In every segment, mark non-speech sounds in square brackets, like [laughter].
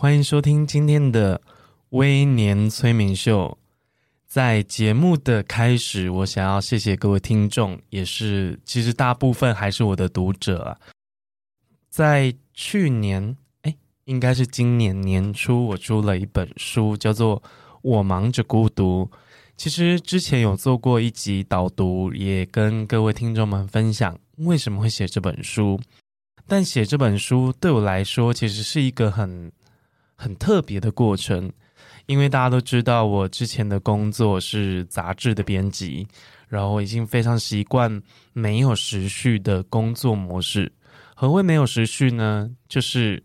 欢迎收听今天的微年催眠秀。在节目的开始，我想要谢谢各位听众，也是其实大部分还是我的读者啊。在去年，哎，应该是今年年初，我出了一本书，叫做《我忙着孤独》。其实之前有做过一集导读，也跟各位听众们分享为什么会写这本书。但写这本书对我来说，其实是一个很很特别的过程，因为大家都知道我之前的工作是杂志的编辑，然后我已经非常习惯没有时序的工作模式。何谓没有时序呢？就是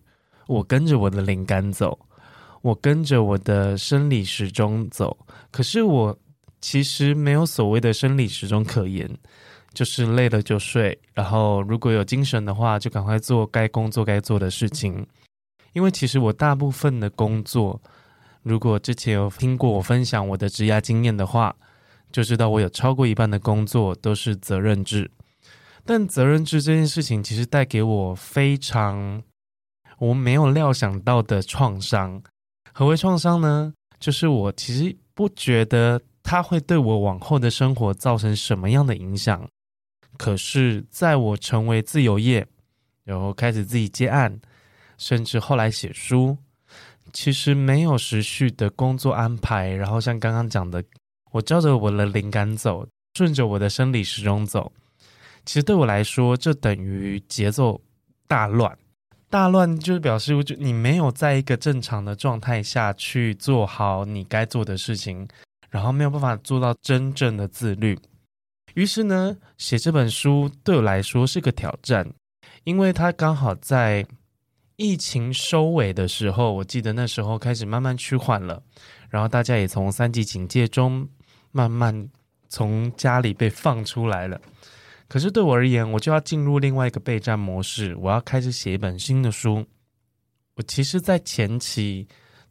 我跟着我的灵感走，我跟着我的生理时钟走。可是我其实没有所谓的生理时钟可言，就是累了就睡，然后如果有精神的话，就赶快做该工作该做的事情。因为其实我大部分的工作，如果之前有听过我分享我的职涯经验的话，就知道我有超过一半的工作都是责任制。但责任制这件事情，其实带给我非常我没有料想到的创伤。何为创伤呢？就是我其实不觉得它会对我往后的生活造成什么样的影响。可是，在我成为自由业，然后开始自己接案。甚至后来写书，其实没有时序的工作安排。然后像刚刚讲的，我照着我的灵感走，顺着我的生理时钟走。其实对我来说，这等于节奏大乱。大乱就是表示，就你没有在一个正常的状态下去做好你该做的事情，然后没有办法做到真正的自律。于是呢，写这本书对我来说是个挑战，因为它刚好在。疫情收尾的时候，我记得那时候开始慢慢趋缓了，然后大家也从三级警戒中慢慢从家里被放出来了。可是对我而言，我就要进入另外一个备战模式，我要开始写一本新的书。我其实，在前期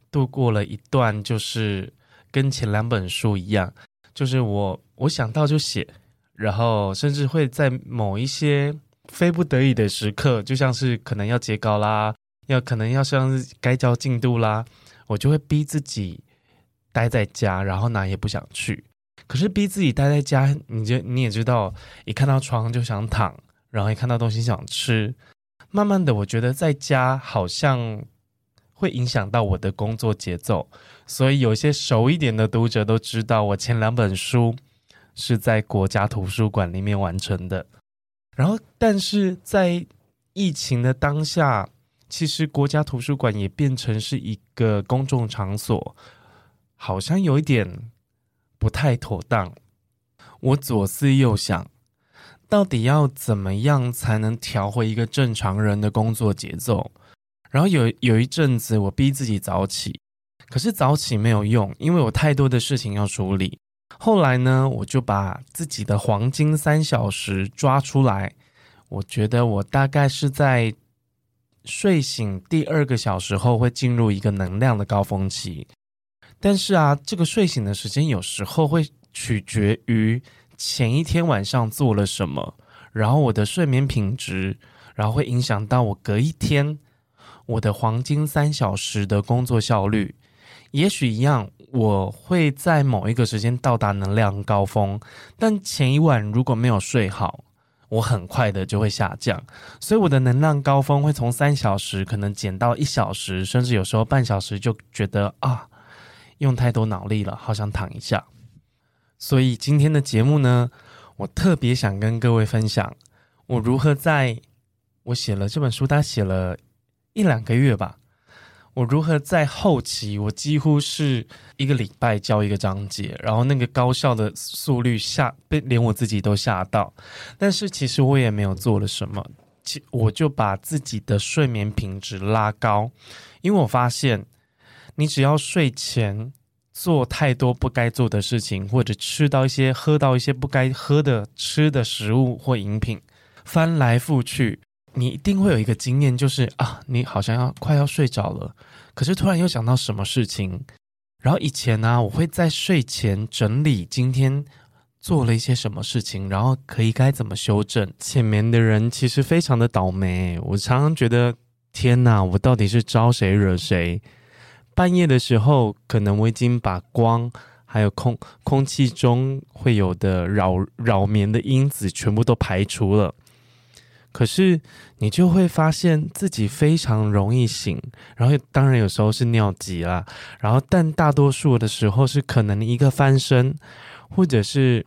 度过了一段，就是跟前两本书一样，就是我我想到就写，然后甚至会在某一些。非不得已的时刻，就像是可能要截稿啦，要可能要像该交进度啦，我就会逼自己待在家，然后哪也不想去。可是逼自己待在家，你就你也知道，一看到床就想躺，然后一看到东西想吃。慢慢的，我觉得在家好像会影响到我的工作节奏，所以有些熟一点的读者都知道，我前两本书是在国家图书馆里面完成的。然后，但是在疫情的当下，其实国家图书馆也变成是一个公众场所，好像有一点不太妥当。我左思右想，到底要怎么样才能调回一个正常人的工作节奏？然后有有一阵子，我逼自己早起，可是早起没有用，因为有太多的事情要处理。后来呢，我就把自己的黄金三小时抓出来。我觉得我大概是在睡醒第二个小时后会进入一个能量的高峰期。但是啊，这个睡醒的时间有时候会取决于前一天晚上做了什么，然后我的睡眠品质，然后会影响到我隔一天我的黄金三小时的工作效率。也许一样。我会在某一个时间到达能量高峰，但前一晚如果没有睡好，我很快的就会下降，所以我的能量高峰会从三小时可能减到一小时，甚至有时候半小时就觉得啊，用太多脑力了，好想躺一下。所以今天的节目呢，我特别想跟各位分享，我如何在我写了这本书，大概写了一两个月吧。我如何在后期，我几乎是一个礼拜教一个章节，然后那个高效的速率吓被连我自己都吓到。但是其实我也没有做了什么，其我就把自己的睡眠品质拉高，因为我发现你只要睡前做太多不该做的事情，或者吃到一些、喝到一些不该喝的、吃的食物或饮品，翻来覆去，你一定会有一个经验，就是啊，你好像要快要睡着了，可是突然又想到什么事情。然后以前呢、我会在睡前整理今天做了一些什么事情，然后可以该怎么修正。浅眠的人其实非常的倒霉，我常常觉得天哪，我到底是招谁惹谁？半夜的时候，可能我已经把光还有空空气中会有的扰扰眠的因子全部都排除了。可是你就会发现自己非常容易醒，然后当然有时候是尿急啦，然后但大多数的时候是可能一个翻身，或者是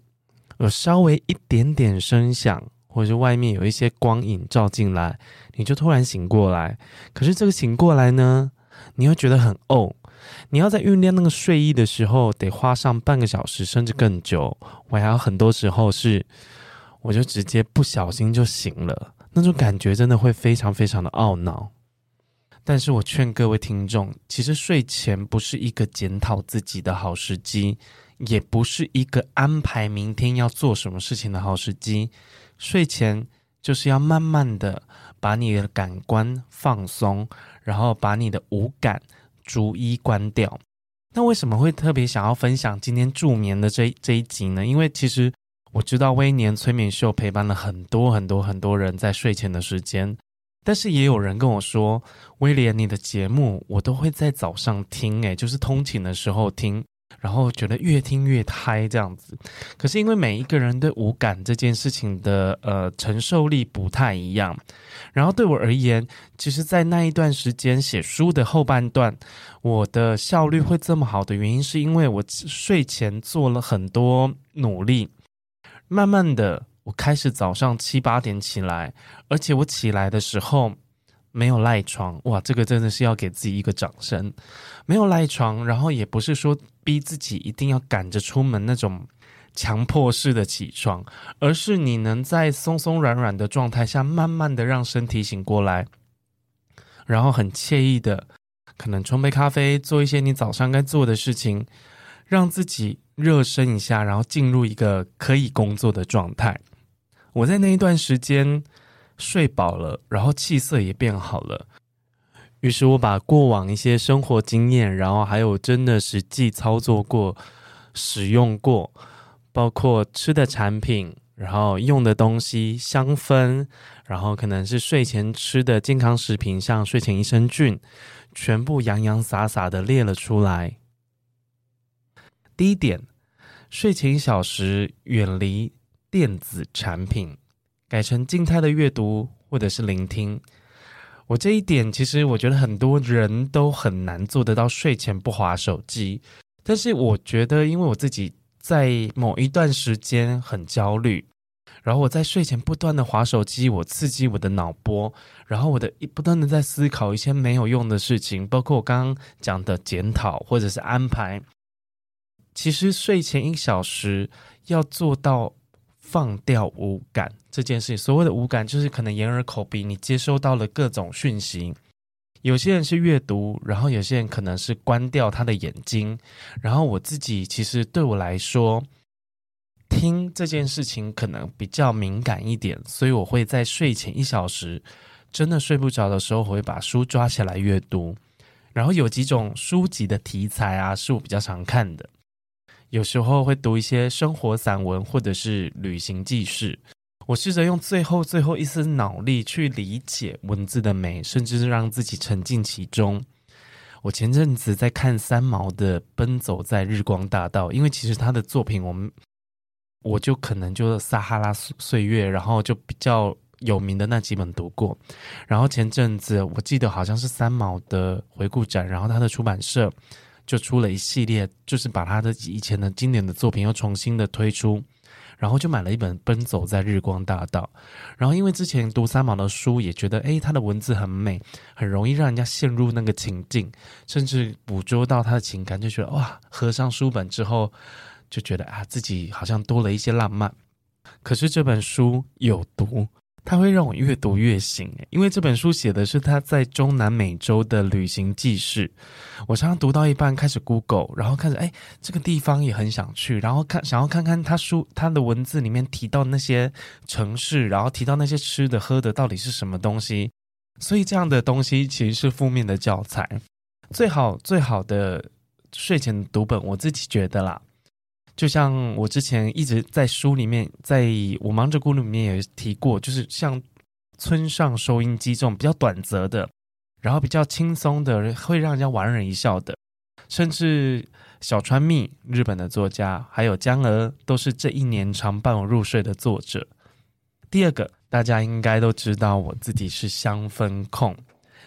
有稍微一点点声响，或者是外面有一些光影照进来，你就突然醒过来。可是这个醒过来呢，你会觉得很哦，你要在酝酿那个睡意的时候，得花上半个小时甚至更久。我还有很多时候是，我就直接不小心就醒了。那种感觉真的会非常非常的懊恼，但是我劝各位听众，其实睡前不是一个检讨自己的好时机，也不是一个安排明天要做什么事情的好时机。睡前就是要慢慢的把你的感官放松，然后把你的五感逐一关掉。那为什么会特别想要分享今天助眠的这这一集呢？因为其实。我知道威廉催眠秀陪伴了很多很多很多人在睡前的时间，但是也有人跟我说，威廉，你的节目我都会在早上听，诶，就是通勤的时候听，然后觉得越听越嗨这样子。可是因为每一个人对五感这件事情的呃承受力不太一样，然后对我而言，其实，在那一段时间写书的后半段，我的效率会这么好的原因，是因为我睡前做了很多努力。慢慢的，我开始早上七八点起来，而且我起来的时候没有赖床，哇，这个真的是要给自己一个掌声。没有赖床，然后也不是说逼自己一定要赶着出门那种强迫式的起床，而是你能在松松软软的状态下，慢慢的让身体醒过来，然后很惬意的，可能冲杯咖啡，做一些你早上该做的事情，让自己。热身一下，然后进入一个可以工作的状态。我在那一段时间睡饱了，然后气色也变好了。于是我把过往一些生活经验，然后还有真的实际操作过、使用过，包括吃的产品，然后用的东西、香氛，然后可能是睡前吃的健康食品，像睡前益生菌，全部洋洋洒洒的列了出来。第一点，睡前一小时远离电子产品，改成静态的阅读或者是聆听。我这一点其实我觉得很多人都很难做得到，睡前不滑手机。但是我觉得，因为我自己在某一段时间很焦虑，然后我在睡前不断的滑手机，我刺激我的脑波，然后我的不断的在思考一些没有用的事情，包括我刚刚讲的检讨或者是安排。其实睡前一小时要做到放掉五感这件事情，所谓的五感就是可能眼耳口鼻，你接收到了各种讯息。有些人是阅读，然后有些人可能是关掉他的眼睛。然后我自己其实对我来说，听这件事情可能比较敏感一点，所以我会在睡前一小时真的睡不着的时候，我会把书抓起来阅读。然后有几种书籍的题材啊，是我比较常看的。有时候会读一些生活散文或者是旅行记事，我试着用最后最后一丝脑力去理解文字的美，甚至是让自己沉浸其中。我前阵子在看三毛的《奔走在日光大道》，因为其实他的作品，我们我就可能就撒哈拉岁月，然后就比较有名的那几本读过。然后前阵子我记得好像是三毛的回顾展，然后他的出版社。就出了一系列，就是把他的以前的经典的作品又重新的推出，然后就买了一本《奔走在日光大道》，然后因为之前读三毛的书，也觉得诶，他的文字很美，很容易让人家陷入那个情境，甚至捕捉到他的情感，就觉得哇，合上书本之后，就觉得啊，自己好像多了一些浪漫。可是这本书有毒，它会让我越读越醒，因为这本书写的是他在中南美洲的旅行记事。我常常读到一半开始 Google，然后看着哎，这个地方也很想去，然后看想要看看他书他的文字里面提到那些城市，然后提到那些吃的喝的到底是什么东西。所以这样的东西其实是负面的教材。最好最好的睡前读本，我自己觉得啦。就像我之前一直在书里面，在我忙着咕噜里面也提过，就是像村上收音机这种比较短则的，然后比较轻松的，会让人家莞尔一笑的，甚至小川蜜日本的作家，还有江鹅，都是这一年常伴我入睡的作者。第二个，大家应该都知道我自己是香氛控，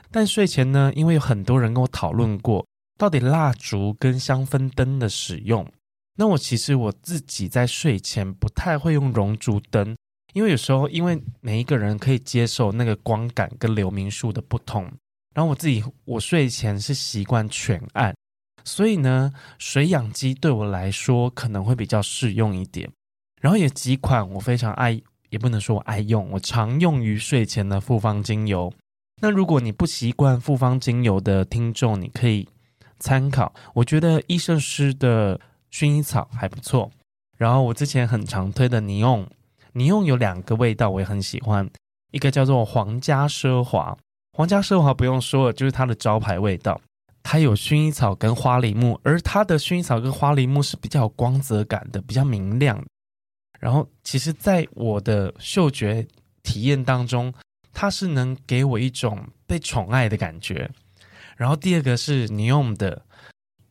但睡前呢，因为有很多人跟我讨论过，到底蜡烛跟香氛灯的使用。那我其实我自己在睡前不太会用熔烛灯，因为有时候因为每一个人可以接受那个光感跟流明数的不同，然后我自己我睡前是习惯全暗，所以呢，水氧机对我来说可能会比较适用一点。然后有几款我非常爱，也不能说我爱用，我常用于睡前的复方精油。那如果你不习惯复方精油的听众，你可以参考。我觉得医生师的。薰衣草还不错，然后我之前很常推的尼翁，尼翁有两个味道我也很喜欢，一个叫做皇家奢华，皇家奢华不用说了，就是它的招牌味道，它有薰衣草跟花梨木，而它的薰衣草跟花梨木是比较有光泽感的，比较明亮。然后其实在我的嗅觉体验当中，它是能给我一种被宠爱的感觉。然后第二个是尼翁的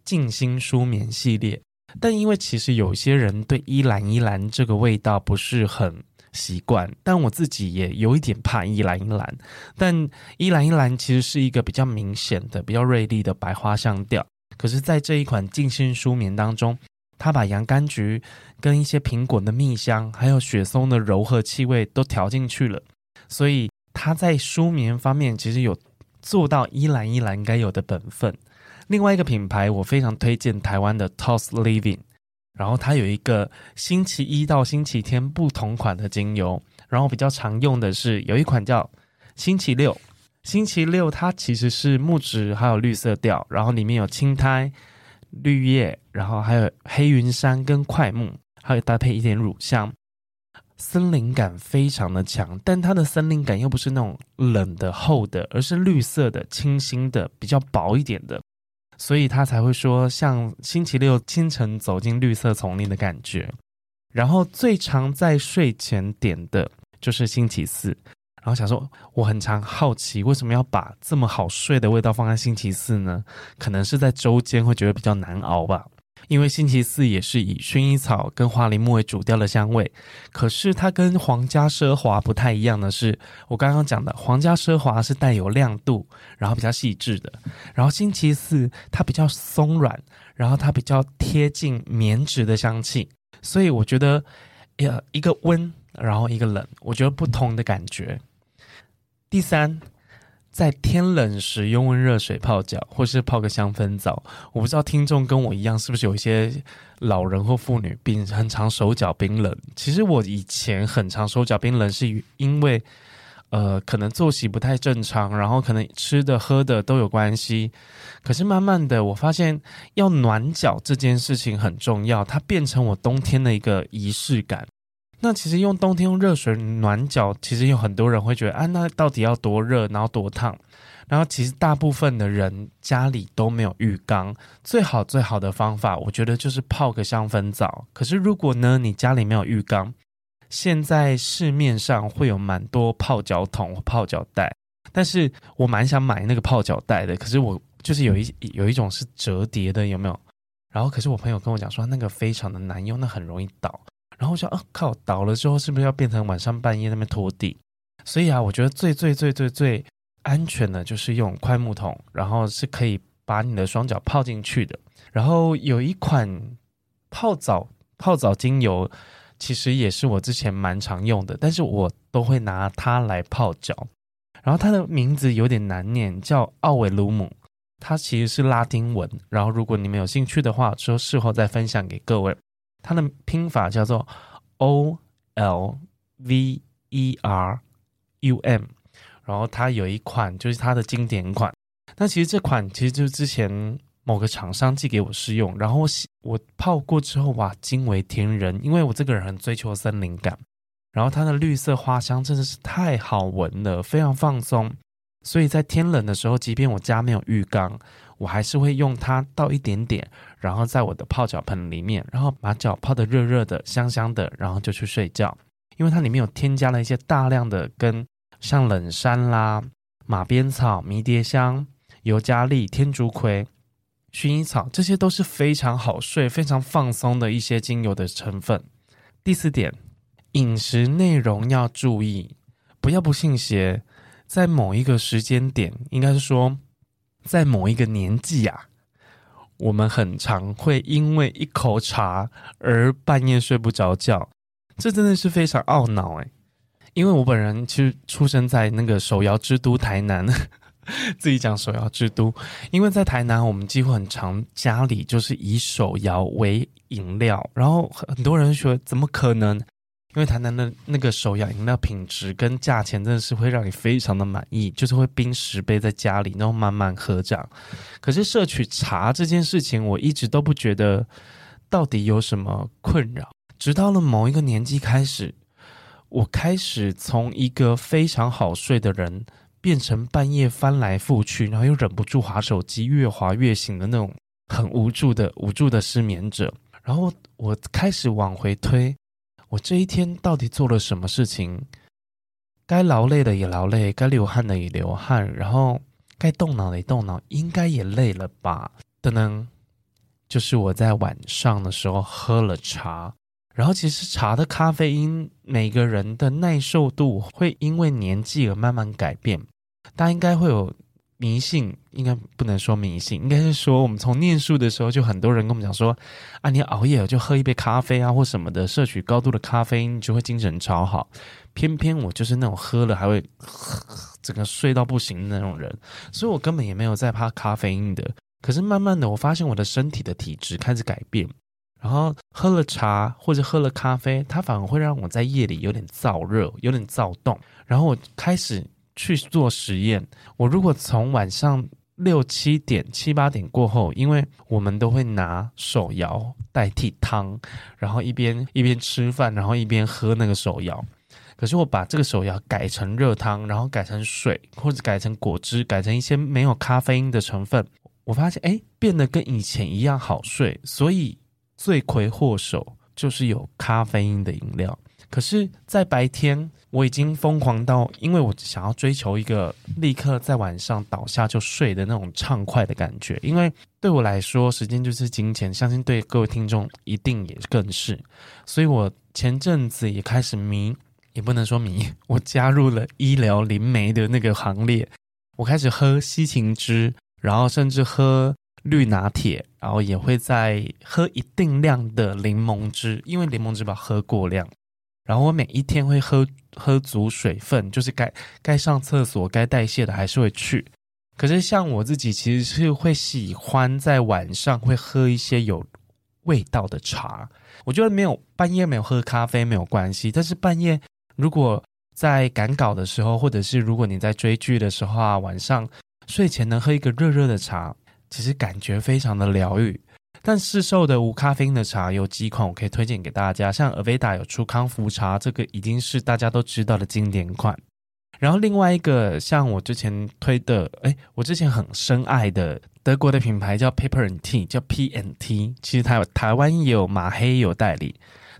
静心舒眠系列。但因为其实有些人对依兰依兰这个味道不是很习惯，但我自己也有一点怕依兰依兰。但依兰依兰其实是一个比较明显的、比较锐利的白花香调。可是，在这一款静心舒眠当中，它把洋甘菊跟一些苹果的蜜香，还有雪松的柔和气味都调进去了，所以它在舒眠方面其实有做到依兰依兰该有的本分。另外一个品牌，我非常推荐台湾的 Toss Living，然后它有一个星期一到星期天不同款的精油，然后比较常用的是有一款叫星期六，星期六它其实是木质还有绿色调，然后里面有青苔、绿叶，然后还有黑云杉跟块木，还有搭配一点乳香，森林感非常的强，但它的森林感又不是那种冷的厚的，而是绿色的、清新的、比较薄一点的。所以他才会说像星期六清晨走进绿色丛林的感觉，然后最常在睡前点的就是星期四，然后想说我很常好奇为什么要把这么好睡的味道放在星期四呢？可能是在周间会觉得比较难熬吧。因为星期四也是以薰衣草跟花梨木为主调的香味，可是它跟皇家奢华不太一样的是，我刚刚讲的皇家奢华是带有亮度，然后比较细致的，然后星期四它比较松软，然后它比较贴近棉质的香气，所以我觉得，呀，一个温，然后一个冷，我觉得不同的感觉。第三。在天冷时用温热水泡脚，或是泡个香氛澡。我不知道听众跟我一样，是不是有一些老人或妇女病很常手脚冰冷？其实我以前很常手脚冰冷，是因为呃，可能作息不太正常，然后可能吃的喝的都有关系。可是慢慢的，我发现要暖脚这件事情很重要，它变成我冬天的一个仪式感。那其实用冬天用热水暖脚，其实有很多人会觉得，啊，那到底要多热，然后多烫？然后其实大部分的人家里都没有浴缸，最好最好的方法，我觉得就是泡个香氛澡。可是如果呢，你家里没有浴缸，现在市面上会有蛮多泡脚桶、泡脚袋，但是我蛮想买那个泡脚袋的，可是我就是有一 [laughs] 有一种是折叠的，有没有？然后可是我朋友跟我讲说，那个非常的难用，那很容易倒。然后我想，哦靠，倒了之后是不是要变成晚上半夜那边拖地？所以啊，我觉得最最最最最安全的就是用桧木桶，然后是可以把你的双脚泡进去的。然后有一款泡澡泡澡精油，其实也是我之前蛮常用的，但是我都会拿它来泡脚。然后它的名字有点难念，叫奥维鲁姆，它其实是拉丁文。然后如果你们有兴趣的话，说事后再分享给各位。它的拼法叫做 O L V E R UM，然后它有一款就是它的经典款。那其实这款其实就是之前某个厂商寄给我试用，然后我泡过之后哇，惊为天人，因为我这个人很追求森林感，然后它的绿色花香真的是太好闻了，非常放松。所以在天冷的时候，即便我家没有浴缸，我还是会用它倒一点点，然后在我的泡脚盆里面，然后把脚泡得热热的、香香的，然后就去睡觉。因为它里面有添加了一些大量的根，像冷杉啦、马鞭草、迷迭香、尤加利、天竺葵、薰衣草，这些都是非常好睡、非常放松的一些精油的成分。第四点，饮食内容要注意，不要不信邪。在某一个时间点，应该是说，在某一个年纪啊，我们很常会因为一口茶而半夜睡不着觉，这真的是非常懊恼诶。因为我本人其实出生在那个手摇之都台南，[laughs] 自己讲手摇之都，因为在台南我们几乎很常家里就是以手摇为饮料，然后很多人说怎么可能？因为台南的那个手摇饮料品质跟价钱真的是会让你非常的满意，就是会冰十杯在家里，然后慢慢喝这样。可是摄取茶这件事情，我一直都不觉得到底有什么困扰。直到了某一个年纪开始，我开始从一个非常好睡的人，变成半夜翻来覆去，然后又忍不住滑手机，越滑越醒的那种很无助的无助的失眠者。然后我开始往回推。我这一天到底做了什么事情？该劳累的也劳累，该流汗的也流汗，然后该动脑的也动脑，应该也累了吧？等等，就是我在晚上的时候喝了茶，然后其实茶的咖啡因，每个人的耐受度会因为年纪而慢慢改变，大家应该会有。迷信应该不能说迷信，应该是说我们从念书的时候就很多人跟我们讲说，啊，你熬夜了就喝一杯咖啡啊或什么的，摄取高度的咖啡因就会精神超好。偏偏我就是那种喝了还会 [sniffs] 整个睡到不行的那种人，所以我根本也没有在怕咖啡因的。可是慢慢的，我发现我的身体的体质开始改变，然后喝了茶或者喝了咖啡，它反而会让我在夜里有点燥热，有点躁动，然后我开始。去做实验。我如果从晚上六七点、七八点过后，因为我们都会拿手摇代替汤，然后一边一边吃饭，然后一边喝那个手摇。可是我把这个手摇改成热汤，然后改成水，或者改成果汁，改成一些没有咖啡因的成分，我发现诶，变得跟以前一样好睡。所以罪魁祸首就是有咖啡因的饮料。可是，在白天。我已经疯狂到，因为我想要追求一个立刻在晚上倒下就睡的那种畅快的感觉。因为对我来说，时间就是金钱，相信对各位听众一定也更是。所以我前阵子也开始迷，也不能说迷，[laughs] 我加入了医疗灵媒的那个行列。我开始喝西芹汁，然后甚至喝绿拿铁，然后也会再喝一定量的柠檬汁，因为柠檬汁吧喝过量。然后我每一天会喝喝足水分，就是该该上厕所、该代谢的还是会去。可是像我自己，其实是会喜欢在晚上会喝一些有味道的茶。我觉得没有半夜没有喝咖啡没有关系，但是半夜如果在赶稿的时候，或者是如果你在追剧的时候啊，晚上睡前能喝一个热热的茶，其实感觉非常的疗愈。但市售的无咖啡因的茶有几款，我可以推荐给大家。像 Aveda 有出康福茶，这个已经是大家都知道的经典款。然后另外一个，像我之前推的，哎，我之前很深爱的德国的品牌叫 Paper and Tea，叫 P n T，。其实它有台湾也有马黑有代理，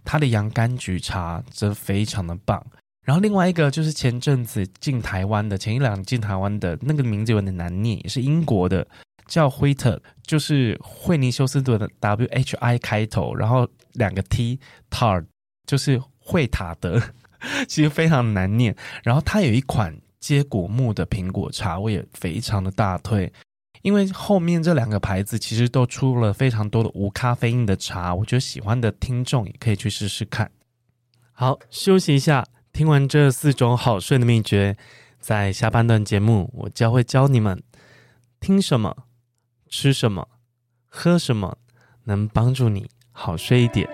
它的洋甘菊茶则非常的棒。然后另外一个就是前阵子进台湾的，前一两进台湾的那个名字有点难念，也是英国的。叫惠特，就是惠尼休斯顿的 W H I 开头，然后两个 T，Tard 就是惠塔德，[laughs] 其实非常难念。然后它有一款接果木的苹果茶，我也非常的大推，因为后面这两个牌子其实都出了非常多的无咖啡因的茶，我觉得喜欢的听众也可以去试试看。好，休息一下，听完这四种好睡的秘诀，在下半段节目我将会教你们听什么。吃什么，喝什么，能帮助你好睡一点。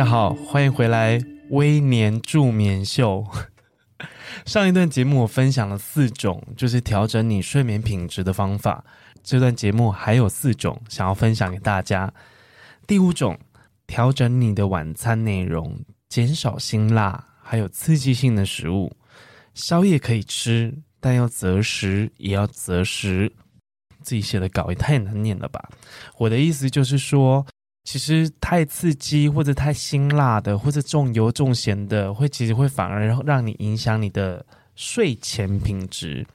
大家好，欢迎回来微年助眠秀。上一段节目我分享了四种，就是调整你睡眠品质的方法。这段节目还有四种想要分享给大家。第五种，调整你的晚餐内容，减少辛辣还有刺激性的食物。宵夜可以吃，但要择时，也要择时。自己写的稿也太难念了吧？我的意思就是说，其实太刺激或者太辛辣的，或者重油重咸的，会其实会反而让你影响你的睡前品质。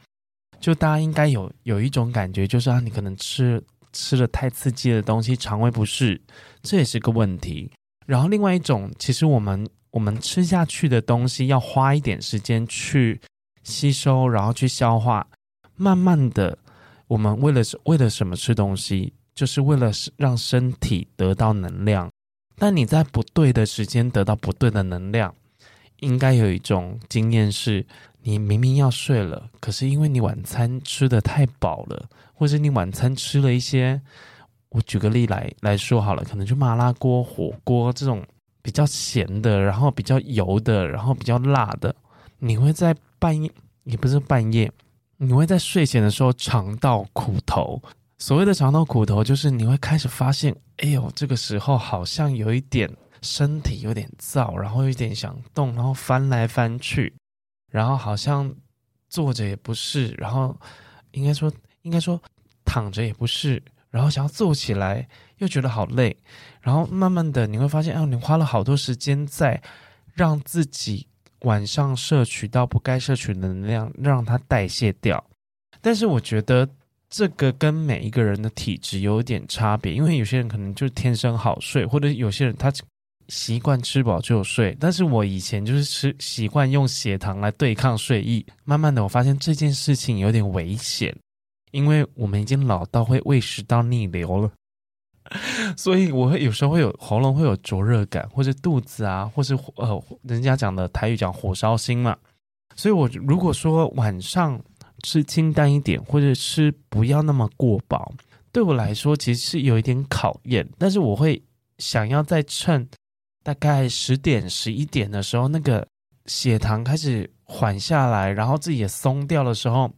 就大家应该有有一种感觉，就是啊，你可能吃吃了太刺激的东西，肠胃不适，这也是个问题。然后另外一种，其实我们我们吃下去的东西，要花一点时间去吸收，然后去消化，慢慢的。我们为了为了什么吃东西，就是为了让身体得到能量。但你在不对的时间得到不对的能量，应该有一种经验是：你明明要睡了，可是因为你晚餐吃得太饱了，或者你晚餐吃了一些，我举个例来来说好了，可能就麻辣锅、火锅这种比较咸的，然后比较油的，然后比较辣的，你会在半夜，也不是半夜。你会在睡前的时候尝到苦头。所谓的尝到苦头，就是你会开始发现，哎呦，这个时候好像有一点身体有点燥，然后有点想动，然后翻来翻去，然后好像坐着也不是，然后应该说应该说躺着也不是，然后想要坐起来又觉得好累，然后慢慢的你会发现，哦，你花了好多时间在让自己。晚上摄取到不该摄取的能量，让它代谢掉。但是我觉得这个跟每一个人的体质有点差别，因为有些人可能就是天生好睡，或者有些人他习惯吃饱就睡。但是我以前就是吃习惯用血糖来对抗睡意，慢慢的我发现这件事情有点危险，因为我们已经老到会胃食道逆流了。[laughs] 所以我会有时候会有喉咙会有灼热感，或者肚子啊，或是呃，人家讲的台语讲火烧心嘛。所以我如果说晚上吃清淡一点，或者吃不要那么过饱，对我来说其实是有一点考验。但是我会想要在趁大概十点十一点的时候，那个血糖开始缓下来，然后自己也松掉的时候，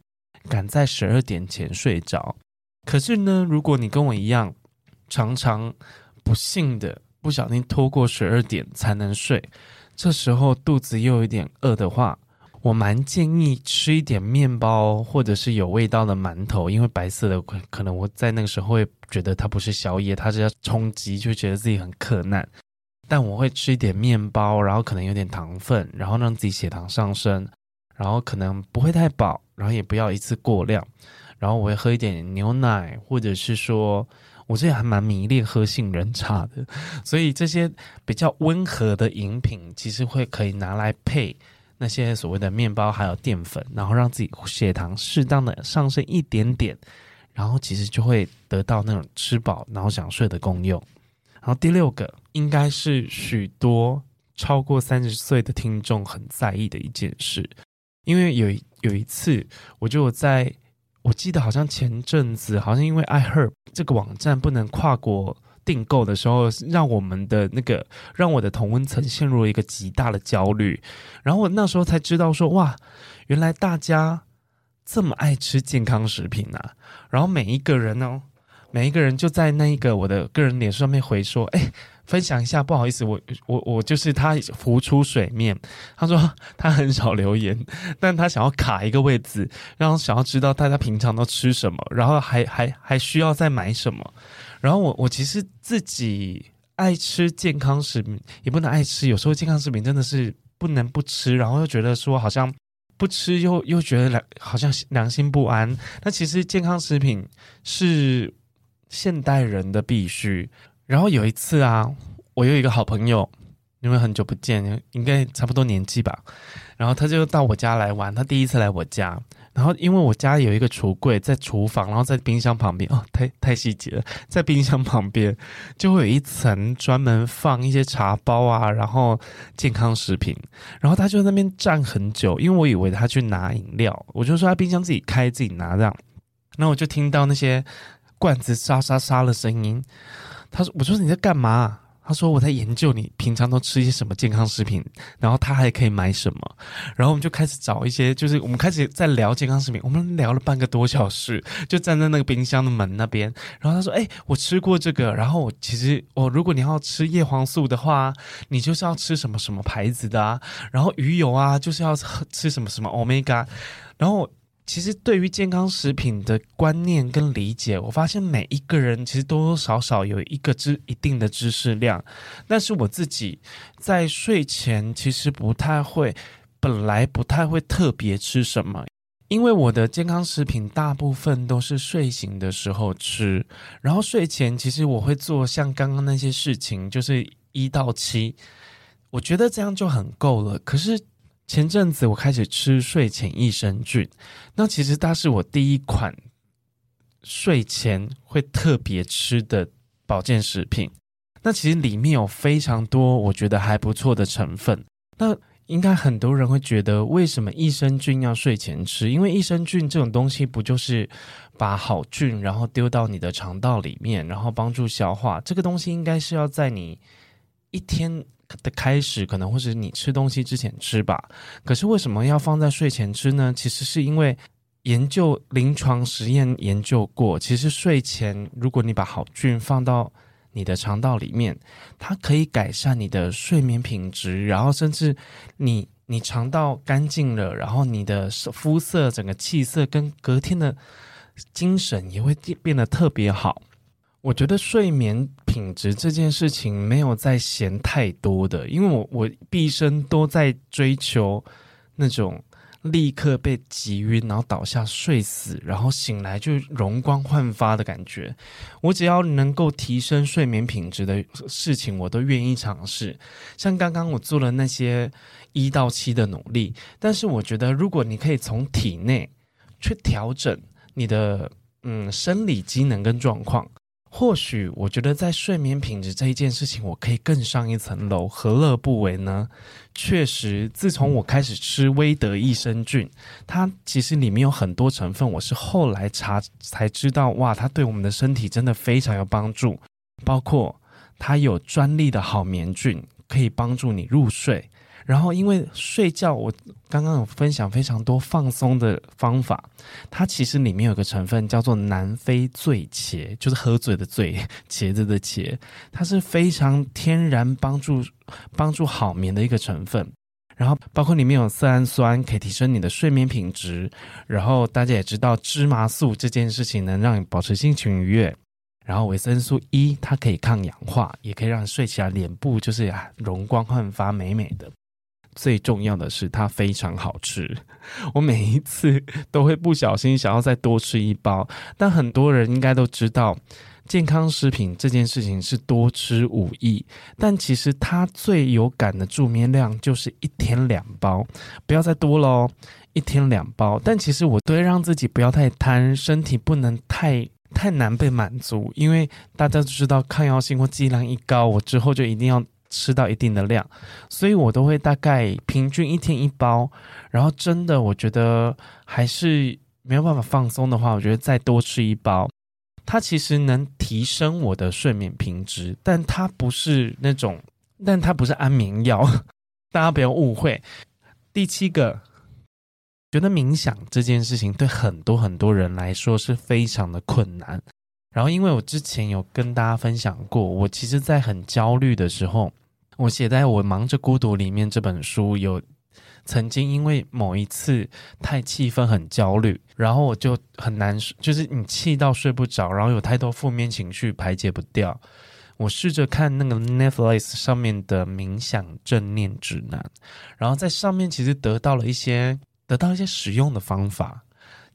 赶在十二点前睡着。可是呢，如果你跟我一样，常常不幸的不小心拖过十二点才能睡，这时候肚子又有点饿的话，我蛮建议吃一点面包或者是有味道的馒头，因为白色的可能我在那个时候会觉得它不是宵夜，它是要充饥，就觉得自己很克难。但我会吃一点面包，然后可能有点糖分，然后让自己血糖上升，然后可能不会太饱，然后也不要一次过量，然后我会喝一点牛奶，或者是说。我这还蛮迷恋喝杏仁茶的，所以这些比较温和的饮品，其实会可以拿来配那些所谓的面包，还有淀粉，然后让自己血糖适当的上升一点点，然后其实就会得到那种吃饱然后想睡的功用。然后第六个，应该是许多超过三十岁的听众很在意的一件事，因为有有一次，我就在。我记得好像前阵子，好像因为 iHerb 这个网站不能跨国订购的时候，让我们的那个让我的同温层陷入了一个极大的焦虑。然后我那时候才知道说，哇，原来大家这么爱吃健康食品啊！然后每一个人呢，每一个人就在那一个我的个人脸上面回说，哎。分享一下，不好意思，我我我就是他浮出水面。他说 [laughs] 他很少留言，但他想要卡一个位置，然后想要知道大家平常都吃什么，然后还还还需要再买什么。然后我我其实自己爱吃健康食品，也不能爱吃，有时候健康食品真的是不能不吃，然后又觉得说好像不吃又又觉得良好像良心不安。那其实健康食品是现代人的必须。然后有一次啊，我有一个好朋友，因为很久不见，应该差不多年纪吧，然后他就到我家来玩。他第一次来我家，然后因为我家里有一个橱柜在厨房，然后在冰箱旁边，哦，太太细节了，在冰箱旁边就会有一层专门放一些茶包啊，然后健康食品。然后他就在那边站很久，因为我以为他去拿饮料，我就说他冰箱自己开自己拿这样，然后我就听到那些罐子沙沙沙的声音。他说：“我说你在干嘛？”他说我在研究你平常都吃一些什么健康食品，然后他还可以买什么，然后我们就开始找一些，就是我们开始在聊健康食品，我们聊了半个多小时，就站在那个冰箱的门那边，然后他说：“哎，我吃过这个，然后我其实我如果你要吃叶黄素的话，你就是要吃什么什么牌子的啊，然后鱼油啊就是要吃什么什么 Omega，然后。”其实对于健康食品的观念跟理解，我发现每一个人其实多多少少有一个知一定的知识量，但是我自己在睡前其实不太会，本来不太会特别吃什么，因为我的健康食品大部分都是睡醒的时候吃，然后睡前其实我会做像刚刚那些事情，就是一到七，我觉得这样就很够了。可是。前阵子我开始吃睡前益生菌，那其实它是我第一款睡前会特别吃的保健食品。那其实里面有非常多我觉得还不错的成分。那应该很多人会觉得，为什么益生菌要睡前吃？因为益生菌这种东西不就是把好菌然后丢到你的肠道里面，然后帮助消化？这个东西应该是要在你一天。的开始可能会是你吃东西之前吃吧，可是为什么要放在睡前吃呢？其实是因为研究临床实验研究过，其实睡前如果你把好菌放到你的肠道里面，它可以改善你的睡眠品质，然后甚至你你肠道干净了，然后你的肤色、整个气色跟隔天的精神也会变得特别好。我觉得睡眠品质这件事情没有在嫌太多的，因为我我毕生都在追求那种立刻被击晕，然后倒下睡死，然后醒来就容光焕发的感觉。我只要能够提升睡眠品质的事情，我都愿意尝试。像刚刚我做了那些一到七的努力，但是我觉得如果你可以从体内去调整你的嗯生理机能跟状况。或许我觉得在睡眠品质这一件事情，我可以更上一层楼，何乐不为呢？确实，自从我开始吃威德益生菌，它其实里面有很多成分，我是后来查才知道，哇，它对我们的身体真的非常有帮助。包括它有专利的好眠菌，可以帮助你入睡。然后，因为睡觉，我刚刚有分享非常多放松的方法。它其实里面有个成分叫做南非醉茄，就是喝醉的醉，茄子的茄。它是非常天然帮助帮助好眠的一个成分。然后，包括里面有色氨酸，可以提升你的睡眠品质。然后，大家也知道芝麻素这件事情能让你保持心情愉悦。然后，维生素 E 它可以抗氧化，也可以让你睡起来脸部就是容光焕发、美美的。最重要的是，它非常好吃。我每一次都会不小心想要再多吃一包，但很多人应该都知道，健康食品这件事情是多吃无益。但其实它最有感的助眠量就是一天两包，不要再多喽，一天两包。但其实我都会让自己不要太贪，身体不能太太难被满足，因为大家都知道抗药性或剂量一高，我之后就一定要。吃到一定的量，所以我都会大概平均一天一包。然后真的，我觉得还是没有办法放松的话，我觉得再多吃一包，它其实能提升我的睡眠品质，但它不是那种，但它不是安眠药，[laughs] 大家不要误会。第七个，觉得冥想这件事情对很多很多人来说是非常的困难。然后，因为我之前有跟大家分享过，我其实，在很焦虑的时候，我写在我《忙着孤独》里面这本书，有曾经因为某一次太气愤、很焦虑，然后我就很难，[laughs] 就是你气到睡不着，然后有太多负面情绪排解不掉。我试着看那个 Netflix 上面的冥想正念指南，然后在上面其实得到了一些得到一些实用的方法，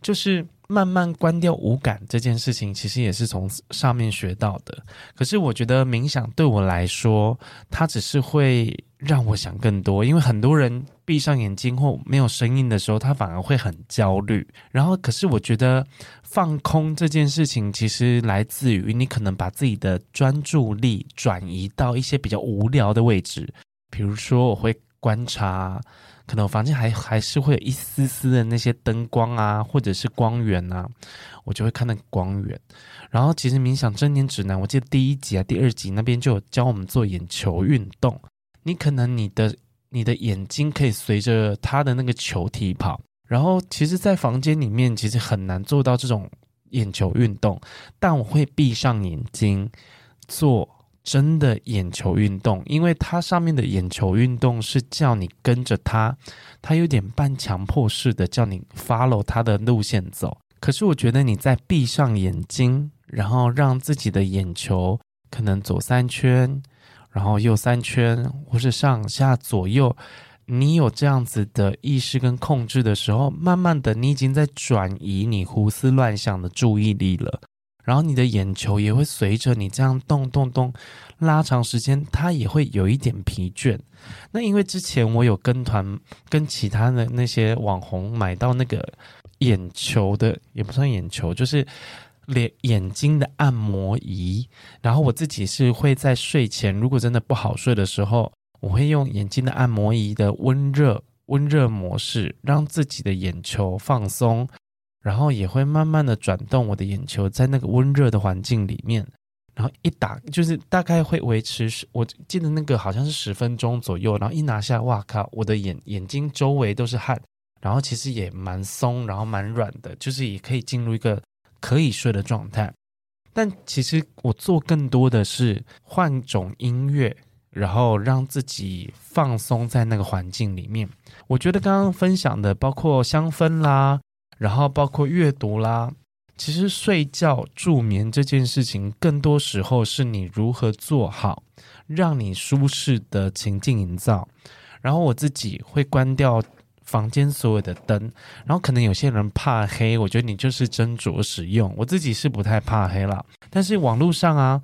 就是。慢慢关掉五感这件事情，其实也是从上面学到的。可是我觉得冥想对我来说，它只是会让我想更多。因为很多人闭上眼睛或没有声音的时候，他反而会很焦虑。然后，可是我觉得放空这件事情，其实来自于你可能把自己的专注力转移到一些比较无聊的位置，比如说我会。观察，可能我房间还还是会有一丝丝的那些灯光啊，或者是光源啊，我就会看那个光源。然后其实冥想正念指南，我记得第一集啊、第二集那边就有教我们做眼球运动。你可能你的你的眼睛可以随着它的那个球体跑，然后其实，在房间里面其实很难做到这种眼球运动，但我会闭上眼睛做。真的眼球运动，因为它上面的眼球运动是叫你跟着它，它有点半强迫式的叫你 follow 它的路线走。可是我觉得你在闭上眼睛，然后让自己的眼球可能左三圈，然后右三圈，或是上下左右，你有这样子的意识跟控制的时候，慢慢的你已经在转移你胡思乱想的注意力了。然后你的眼球也会随着你这样动动动，拉长时间，它也会有一点疲倦。那因为之前我有跟团，跟其他的那些网红买到那个眼球的，也不算眼球，就是脸眼睛的按摩仪。然后我自己是会在睡前，如果真的不好睡的时候，我会用眼睛的按摩仪的温热温热模式，让自己的眼球放松。然后也会慢慢的转动我的眼球，在那个温热的环境里面，然后一打就是大概会维持十，我记得那个好像是十分钟左右，然后一拿下，哇靠，我的眼眼睛周围都是汗，然后其实也蛮松，然后蛮软的，就是也可以进入一个可以睡的状态。但其实我做更多的是换种音乐，然后让自己放松在那个环境里面。我觉得刚刚分享的包括香氛啦。然后包括阅读啦，其实睡觉助眠这件事情，更多时候是你如何做好让你舒适的情境营造。然后我自己会关掉房间所有的灯，然后可能有些人怕黑，我觉得你就是斟酌使用。我自己是不太怕黑啦，但是网络上啊，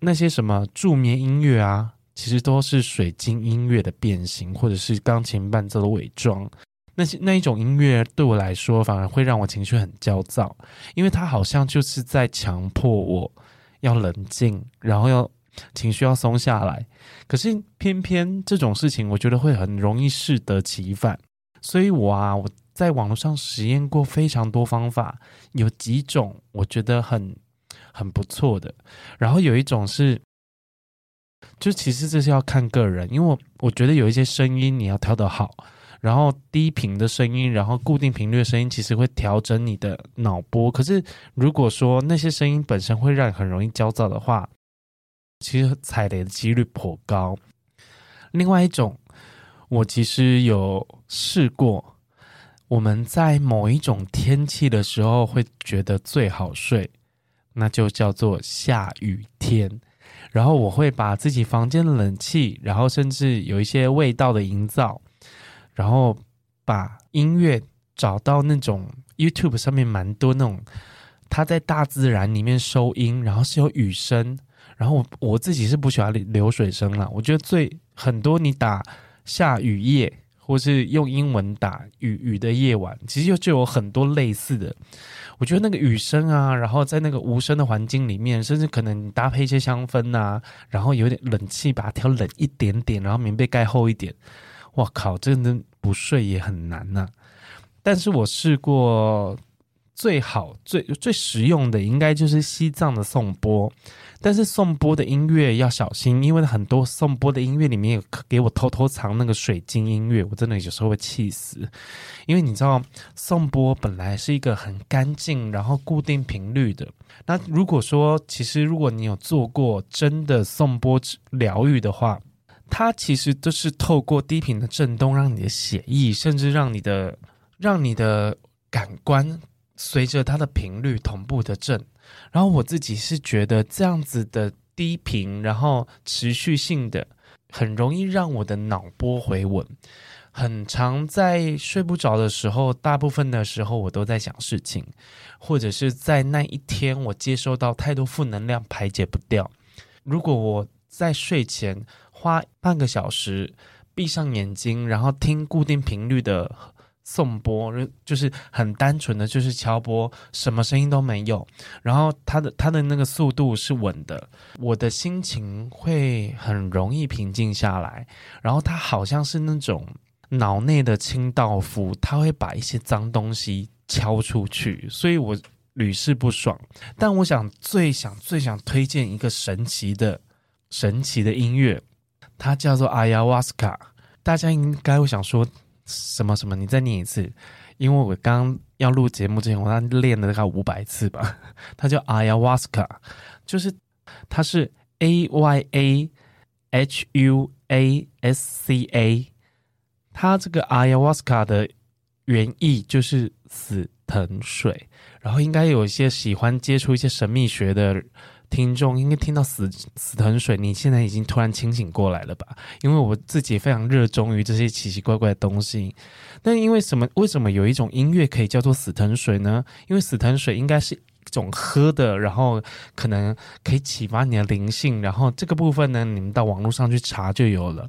那些什么助眠音乐啊，其实都是水晶音乐的变形，或者是钢琴伴奏的伪装。那些那一种音乐对我来说，反而会让我情绪很焦躁，因为它好像就是在强迫我要冷静，然后要情绪要松下来。可是偏偏这种事情，我觉得会很容易适得其反。所以我啊，我在网络上实验过非常多方法，有几种我觉得很很不错的。然后有一种是，就其实这是要看个人，因为我我觉得有一些声音你要调得好。然后低频的声音，然后固定频率的声音，其实会调整你的脑波。可是如果说那些声音本身会让你很容易焦躁的话，其实踩雷的几率颇高。另外一种，我其实有试过，我们在某一种天气的时候会觉得最好睡，那就叫做下雨天。然后我会把自己房间的冷气，然后甚至有一些味道的营造。然后把音乐找到那种 YouTube 上面蛮多那种，他在大自然里面收音，然后是有雨声。然后我自己是不喜欢流水声啦，我觉得最很多你打下雨夜，或是用英文打雨雨的夜晚，其实就就有很多类似的。我觉得那个雨声啊，然后在那个无声的环境里面，甚至可能搭配一些香氛啊，然后有点冷气把它调冷一点点，然后棉被盖厚一点。哇靠，真的不睡也很难呐、但是我试过最好最最实用的，应该就是西藏的颂钵。但是颂钵的音乐要小心，因为很多颂钵的音乐里面有给我偷偷藏那个水晶音乐，我真的有时候会气死。因为你知道，颂钵本来是一个很干净，然后固定频率的。那如果说，其实如果你有做过真的颂钵疗愈的话，它其实都是透过低频的震动，让你的血液，甚至让你的让你的感官随着它的频率同步的震。然后我自己是觉得这样子的低频，然后持续性的，很容易让我的脑波回稳。很常在睡不着的时候，大部分的时候我都在想事情，或者是在那一天我接收到太多负能量，排解不掉。如果我在睡前，花半个小时，闭上眼睛，然后听固定频率的颂钵，就是很单纯的就是敲钵，什么声音都没有，然后它的它的那个速度是稳的，我的心情会很容易平静下来。然后它好像是那种脑内的清道夫，他会把一些脏东西敲出去，所以我屡试不爽。但我想最想最想推荐一个神奇的神奇的音乐，它叫做阿亚瓦斯卡。大家应该会想说。什么什么？你再念一次，因为我刚要录节目之前，我刚练了大概五百次吧。[laughs] 它叫 Ayahuasca，就是它是 A Y A H U A S C A。它这个 Ayahuasca 的原意就是死藤水，然后应该有一些喜欢接触一些神秘学的。听众应该听到死死藤水，你现在已经突然清醒过来了吧？因为我自己非常热衷于这些奇奇怪怪的东西。但因为什么？为什么有一种音乐可以叫做死藤水呢？因为死藤水应该是一种喝的，然后可能可以启发你的灵性。然后这个部分呢，你们到网络上去查就有了。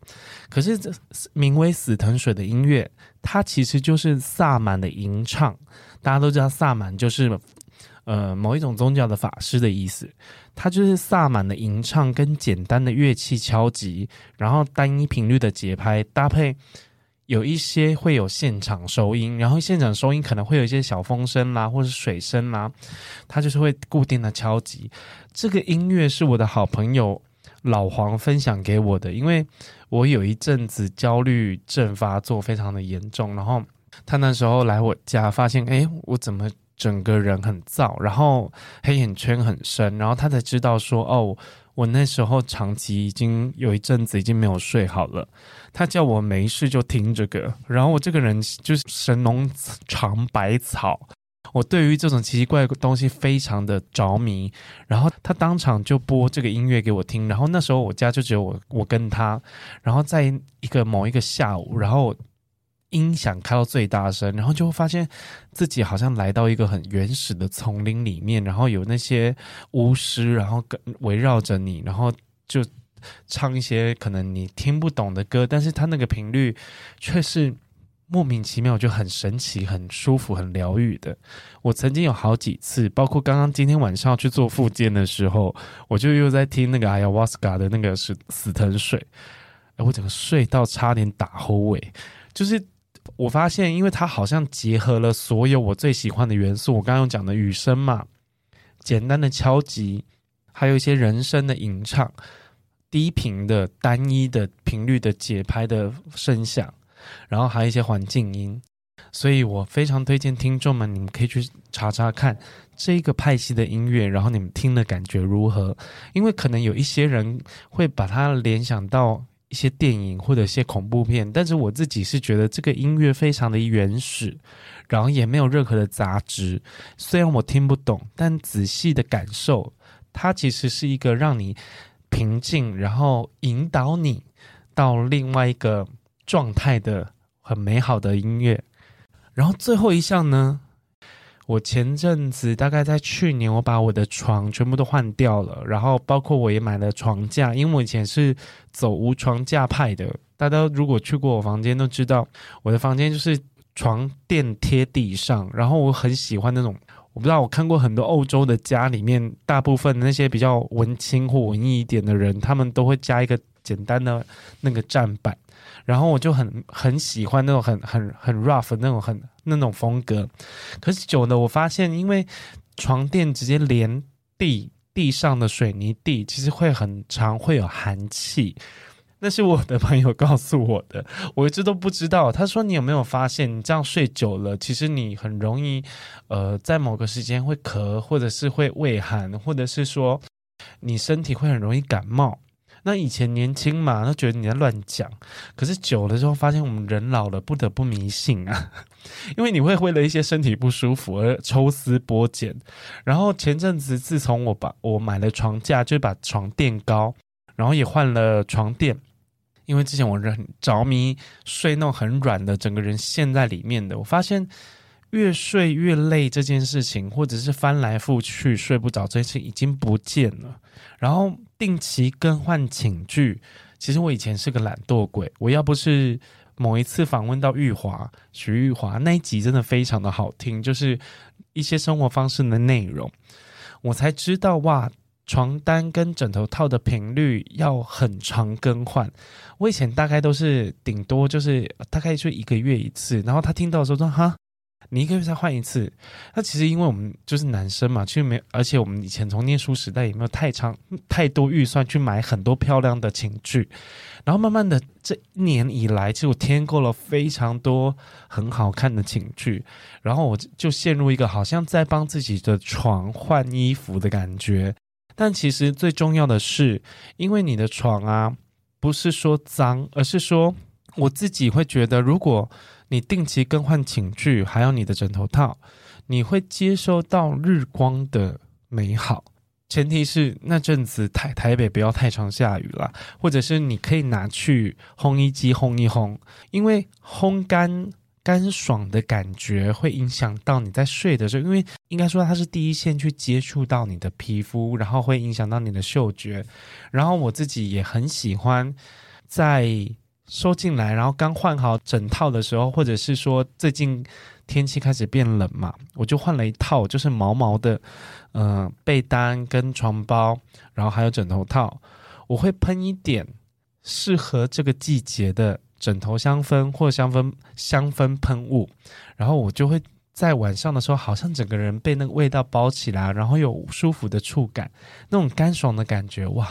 可是这名为死藤水的音乐，它其实就是萨满的吟唱。大家都知道萨满就是。呃，某一种宗教的法师的意思，它就是萨满的吟唱跟简单的乐器敲击，然后单一频率的节拍搭配，有一些会有现场收音，然后现场收音可能会有一些小风声啦，或是水声啦，它就是会固定的敲击。这个音乐是我的好朋友老黄分享给我的，因为我有一阵子焦虑症发作非常的严重，然后他那时候来我家，发现，诶，我怎么？整个人很燥，然后黑眼圈很深，然后他才知道说：“哦，我那时候长期已经有一阵子已经没有睡好了。”他叫我没事就听这个，然后我这个人就是神农尝百草，我对于这种奇奇怪怪的东西非常的着迷。然后他当场就播这个音乐给我听，然后那时候我家就只有我我跟他，然后在一个某一个下午，然后。音响开到最大声，然后就会发现自己好像来到一个很原始的丛林里面，然后有那些巫师，然后跟围绕着你，然后就唱一些可能你听不懂的歌，但是它那个频率却是莫名其妙，就很神奇、很舒服、很疗愈的。我曾经有好几次，包括刚刚今天晚上去做复健的时候，我就又在听那个 Ayahuasca 的那个是死藤水，哎，我整个睡到差点打后尾，就是。我发现，因为它好像结合了所有我最喜欢的元素。我刚刚讲的雨声嘛，简单的敲击，还有一些人声的吟唱，低频的单一的频率的节拍的声响，然后还有一些环境音。所以我非常推荐听众们，你们可以去查查看这个派系的音乐，然后你们听的感觉如何？因为可能有一些人会把它联想到。一些电影或者一些恐怖片，但是我自己是觉得这个音乐非常的原始，然后也没有任何的杂质。虽然我听不懂，但仔细的感受，它其实是一个让你平静，然后引导你到另外一个状态的很美好的音乐。然后最后一项呢？我前阵子大概在去年，我把我的床全部都换掉了，然后包括我也买了床架，因为我以前是走无床架派的。大家如果去过我房间都知道，我的房间就是床垫贴地上，然后我很喜欢那种，我不知道我看过很多欧洲的家里面，大部分那些比较文青或文艺一点的人，他们都会加一个简单的那个站板。然后我就很很喜欢那种很很很 rough 那种很那种风格，可是久了我发现，因为床垫直接连地地上的水泥地，其实会很常会有寒气。那是我的朋友告诉我的，我一直都不知道。他说：“你有没有发现，你这样睡久了，其实你很容易，呃，在某个时间会咳，或者是会畏寒，或者是说你身体会很容易感冒。”那以前年轻嘛，都觉得你在乱讲。可是久了之后，发现我们人老了，不得不迷信啊。[laughs] 因为你会为了一些身体不舒服而抽丝剥茧。然后前阵子，自从我把我买了床架，就把床垫高，然后也换了床垫。因为之前我是很着迷睡那种很软的，整个人陷在里面的。我发现越睡越累这件事情，或者是翻来覆去睡不着这件事已经不见了。然后。定期更换寝具，其实我以前是个懒惰鬼。我要不是某一次访问到玉华徐玉华那一集，真的非常的好听，就是一些生活方式的内容，我才知道哇，床单跟枕头套的频率要很常更换。我以前大概都是顶多就是大概就一个月一次，然后他听到的时候说哈。你一个月才换一次，那其实因为我们就是男生嘛，其实没，而且我们以前从念书时代也没有太长太多预算去买很多漂亮的寝具，然后慢慢的这一年以来，其实我添购了非常多很好看的寝具，然后我就陷入一个好像在帮自己的床换衣服的感觉，但其实最重要的是，因为你的床啊，不是说脏，而是说我自己会觉得如果。你定期更换寝具，还有你的枕头套，你会接收到日光的美好。前提是那阵子台台北不要太常下雨了，或者是你可以拿去烘衣机烘一烘，因为烘干干爽的感觉会影响到你在睡的时候，因为应该说它是第一线去接触到你的皮肤，然后会影响到你的嗅觉。然后我自己也很喜欢在。收进来，然后刚换好枕套的时候，或者是说最近天气开始变冷嘛，我就换了一套，就是毛毛的，呃，被单跟床包，然后还有枕头套，我会喷一点适合这个季节的枕头香氛或香氛香氛喷雾，然后我就会在晚上的时候，好像整个人被那个味道包起来，然后有舒服的触感，那种干爽的感觉，哇！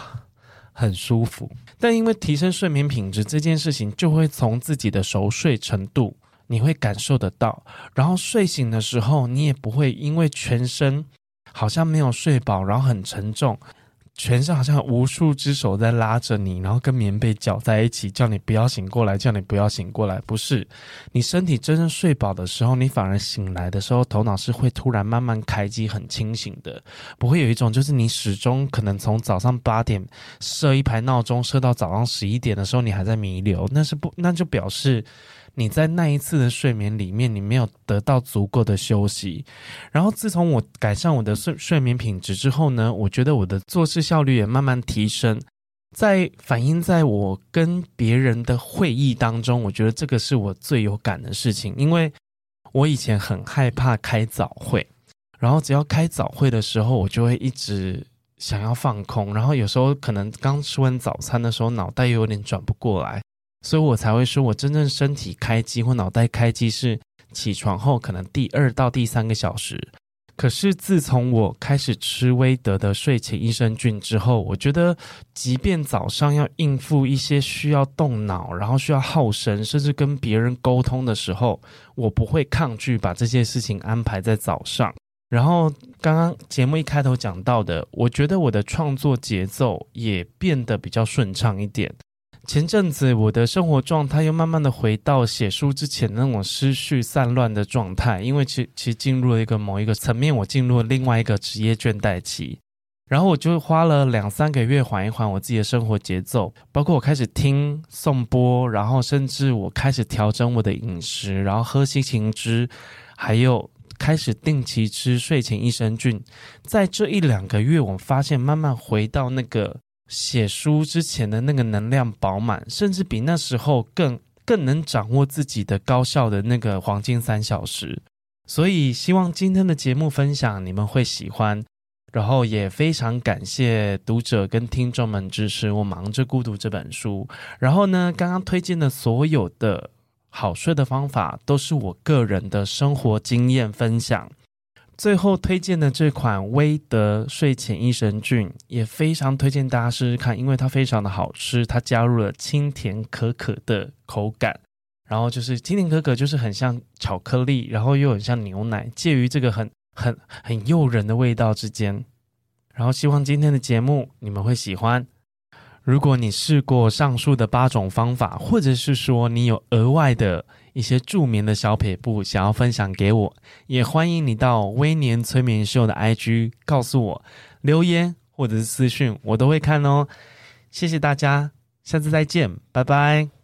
很舒服，但因为提升睡眠品质这件事情，就会从自己的熟睡程度，你会感受得到。然后睡醒的时候，你也不会因为全身好像没有睡饱，然后很沉重。全身好像无数只手在拉着你，然后跟棉被搅在一起，叫你不要醒过来，叫你不要醒过来。不是，你身体真正睡饱的时候，你反而醒来的时候，头脑是会突然慢慢开机，很清醒的，不会有一种就是你始终可能从早上八点设一排闹钟设到早上十一点的时候，你还在弥留，那是不，那就表示。你在那一次的睡眠里面，你没有得到足够的休息。然后自从我改善我的睡睡眠品质之后呢，我觉得我的做事效率也慢慢提升。在反映在我跟别人的会议当中，我觉得这个是我最有感的事情，因为我以前很害怕开早会，然后只要开早会的时候，我就会一直想要放空，然后有时候可能刚吃完早餐的时候，脑袋又有点转不过来。所以我才会说，我真正身体开机或脑袋开机是起床后可能第二到第三个小时。可是自从我开始吃威德的睡前益生菌之后，我觉得即便早上要应付一些需要动脑，然后需要耗神，甚至跟别人沟通的时候，我不会抗拒把这些事情安排在早上。然后刚刚节目一开头讲到的，我觉得我的创作节奏也变得比较顺畅一点。前阵子我的生活状态又慢慢的回到写书之前那种思绪散乱的状态，因为其其实进入了一个某一个层面，我进入了另外一个职业倦怠期，然后我就花了两三个月缓一缓我自己的生活节奏，包括我开始听颂钵，然后甚至我开始调整我的饮食，然后喝西芹汁，还有开始定期吃睡前益生菌，在这一两个月，我发现慢慢回到那个。写书之前的那个能量饱满，甚至比那时候更更能掌握自己的高效的那个黄金三小时。所以希望今天的节目分享你们会喜欢，然后也非常感谢读者跟听众们支持我《忙着孤独》这本书。然后呢，刚刚推荐的所有的好睡的方法，都是我个人的生活经验分享。最后推荐的这款威德睡前益生菌也非常推荐大家试试看，因为它非常的好吃，它加入了清甜可可的口感，然后就是清甜可可，就是很像巧克力，然后又很像牛奶，介于这个很很很诱人的味道之间。然后希望今天的节目你们会喜欢。如果你试过上述的八种方法，或者是说你有额外的。一些助眠的小撇步，想要分享给我，也欢迎你到微年催眠秀的 IG 告诉我留言或者是私讯，我都会看哦。谢谢大家，下次再见，拜拜。